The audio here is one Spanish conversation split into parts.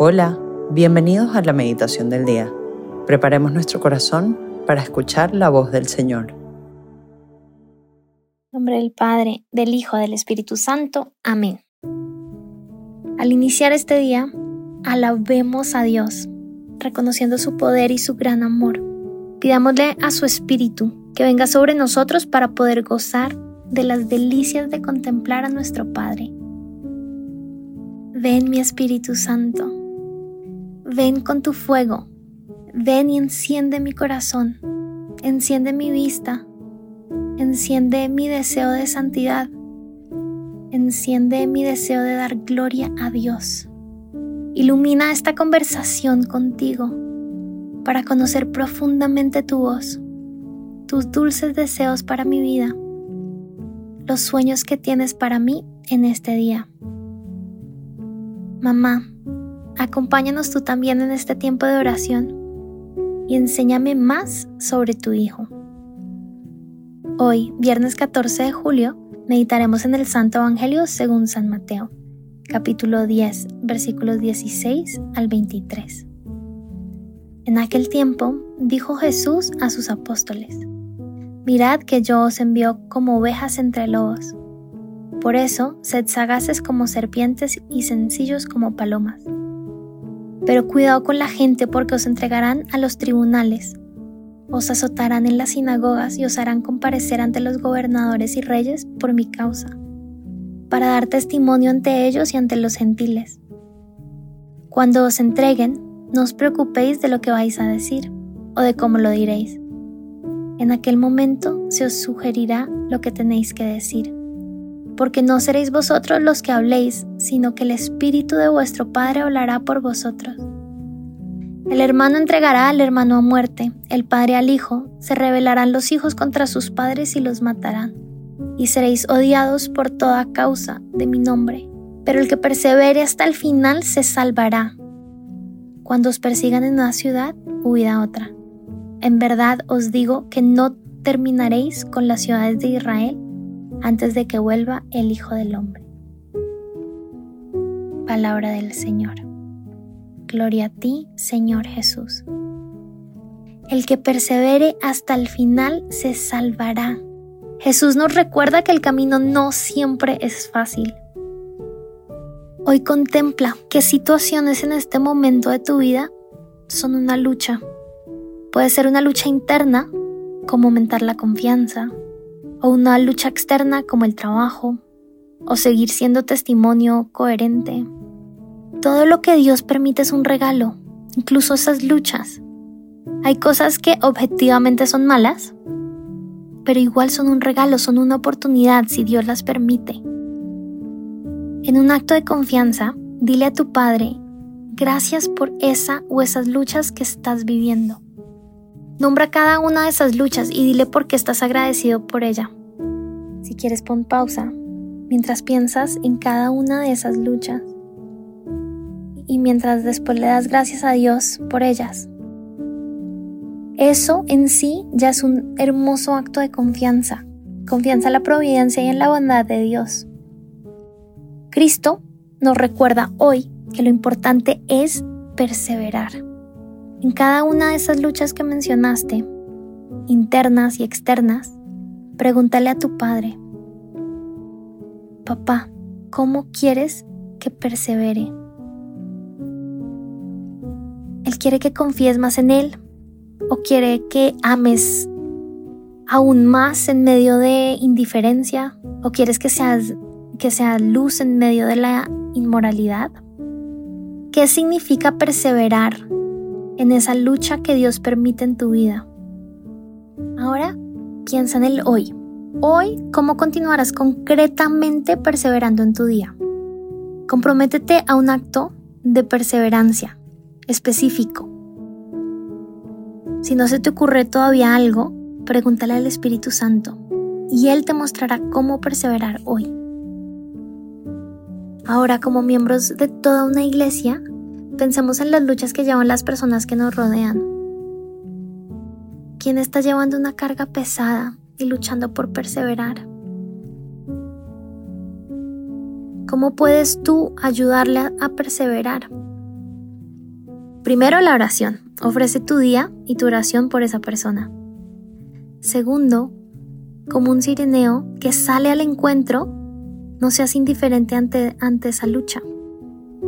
Hola, bienvenidos a la meditación del día. Preparemos nuestro corazón para escuchar la voz del Señor. En nombre del Padre, del Hijo, del Espíritu Santo. Amén. Al iniciar este día, alabemos a Dios, reconociendo su poder y su gran amor. Pidámosle a su Espíritu que venga sobre nosotros para poder gozar de las delicias de contemplar a nuestro Padre. Ven mi Espíritu Santo Ven con tu fuego, ven y enciende mi corazón, enciende mi vista, enciende mi deseo de santidad, enciende mi deseo de dar gloria a Dios. Ilumina esta conversación contigo para conocer profundamente tu voz, tus dulces deseos para mi vida, los sueños que tienes para mí en este día. Mamá, Acompáñanos tú también en este tiempo de oración y enséñame más sobre tu Hijo. Hoy, viernes 14 de julio, meditaremos en el Santo Evangelio según San Mateo, capítulo 10, versículos 16 al 23. En aquel tiempo dijo Jesús a sus apóstoles, Mirad que yo os envío como ovejas entre lobos. Por eso, sed sagaces como serpientes y sencillos como palomas. Pero cuidado con la gente porque os entregarán a los tribunales, os azotarán en las sinagogas y os harán comparecer ante los gobernadores y reyes por mi causa, para dar testimonio ante ellos y ante los gentiles. Cuando os entreguen, no os preocupéis de lo que vais a decir o de cómo lo diréis. En aquel momento se os sugerirá lo que tenéis que decir porque no seréis vosotros los que habléis, sino que el Espíritu de vuestro Padre hablará por vosotros. El hermano entregará al hermano a muerte, el padre al hijo, se rebelarán los hijos contra sus padres y los matarán, y seréis odiados por toda causa de mi nombre, pero el que persevere hasta el final se salvará. Cuando os persigan en una ciudad, huid a otra. En verdad os digo que no terminaréis con las ciudades de Israel antes de que vuelva el Hijo del Hombre. Palabra del Señor. Gloria a ti, Señor Jesús. El que persevere hasta el final se salvará. Jesús nos recuerda que el camino no siempre es fácil. Hoy contempla qué situaciones en este momento de tu vida son una lucha. Puede ser una lucha interna, como aumentar la confianza, o una lucha externa como el trabajo, o seguir siendo testimonio coherente. Todo lo que Dios permite es un regalo, incluso esas luchas. Hay cosas que objetivamente son malas, pero igual son un regalo, son una oportunidad si Dios las permite. En un acto de confianza, dile a tu Padre, gracias por esa o esas luchas que estás viviendo. Nombra cada una de esas luchas y dile por qué estás agradecido por ella. Si quieres pon pausa mientras piensas en cada una de esas luchas y mientras después le das gracias a Dios por ellas. Eso en sí ya es un hermoso acto de confianza, confianza en la providencia y en la bondad de Dios. Cristo nos recuerda hoy que lo importante es perseverar. En cada una de esas luchas que mencionaste, internas y externas, pregúntale a tu padre, papá, ¿cómo quieres que persevere? Él quiere que confíes más en Él o quiere que ames aún más en medio de indiferencia o quieres que seas que luz en medio de la inmoralidad. ¿Qué significa perseverar en esa lucha que Dios permite en tu vida. Ahora piensa en el hoy. Hoy, ¿cómo continuarás concretamente perseverando en tu día? Comprométete a un acto de perseverancia específico. Si no se te ocurre todavía algo, pregúntale al Espíritu Santo y Él te mostrará cómo perseverar hoy. Ahora, como miembros de toda una iglesia, Pensemos en las luchas que llevan las personas que nos rodean. ¿Quién está llevando una carga pesada y luchando por perseverar? ¿Cómo puedes tú ayudarle a perseverar? Primero, la oración. Ofrece tu día y tu oración por esa persona. Segundo, como un sireneo que sale al encuentro, no seas indiferente ante, ante esa lucha.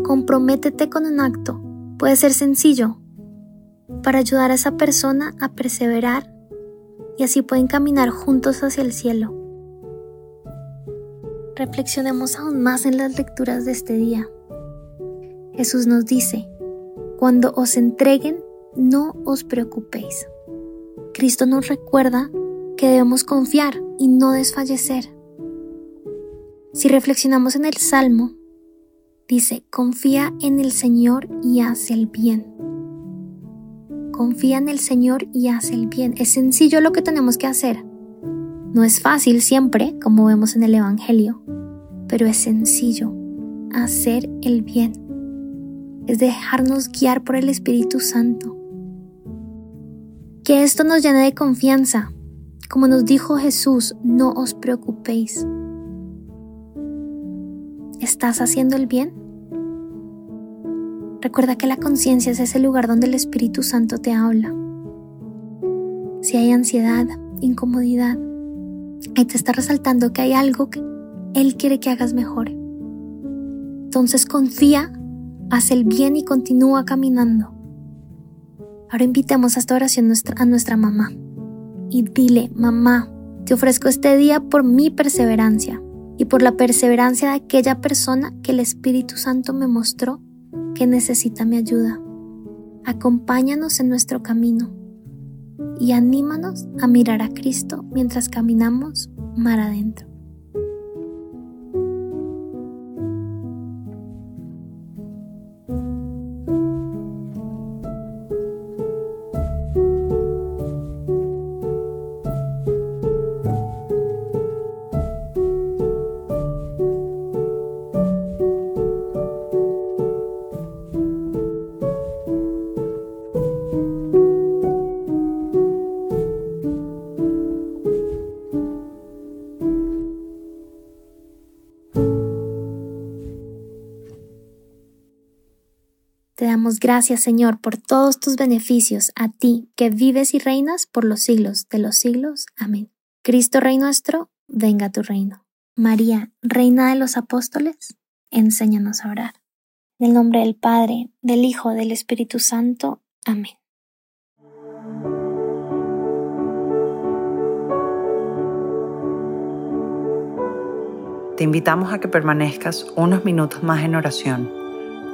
Comprométete con un acto. Puede ser sencillo para ayudar a esa persona a perseverar y así pueden caminar juntos hacia el cielo. Reflexionemos aún más en las lecturas de este día. Jesús nos dice, cuando os entreguen, no os preocupéis. Cristo nos recuerda que debemos confiar y no desfallecer. Si reflexionamos en el Salmo, dice, confía en el Señor y haz el bien. Confía en el Señor y haz el bien. Es sencillo lo que tenemos que hacer. No es fácil siempre, como vemos en el Evangelio, pero es sencillo hacer el bien. Es dejarnos guiar por el Espíritu Santo. Que esto nos llene de confianza. Como nos dijo Jesús, no os preocupéis. ¿Estás haciendo el bien? Recuerda que la conciencia es ese lugar donde el Espíritu Santo te habla. Si hay ansiedad, incomodidad, ahí te está resaltando que hay algo que Él quiere que hagas mejor. Entonces confía, haz el bien y continúa caminando. Ahora invitemos a esta oración a nuestra mamá y dile, mamá, te ofrezco este día por mi perseverancia y por la perseverancia de aquella persona que el Espíritu Santo me mostró que necesita mi ayuda. Acompáñanos en nuestro camino y anímanos a mirar a Cristo mientras caminamos mar adentro. Damos gracias, Señor, por todos tus beneficios, a ti que vives y reinas por los siglos de los siglos. Amén. Cristo Rey nuestro, venga a tu reino. María, Reina de los Apóstoles, enséñanos a orar. En el nombre del Padre, del Hijo, del Espíritu Santo. Amén. Te invitamos a que permanezcas unos minutos más en oración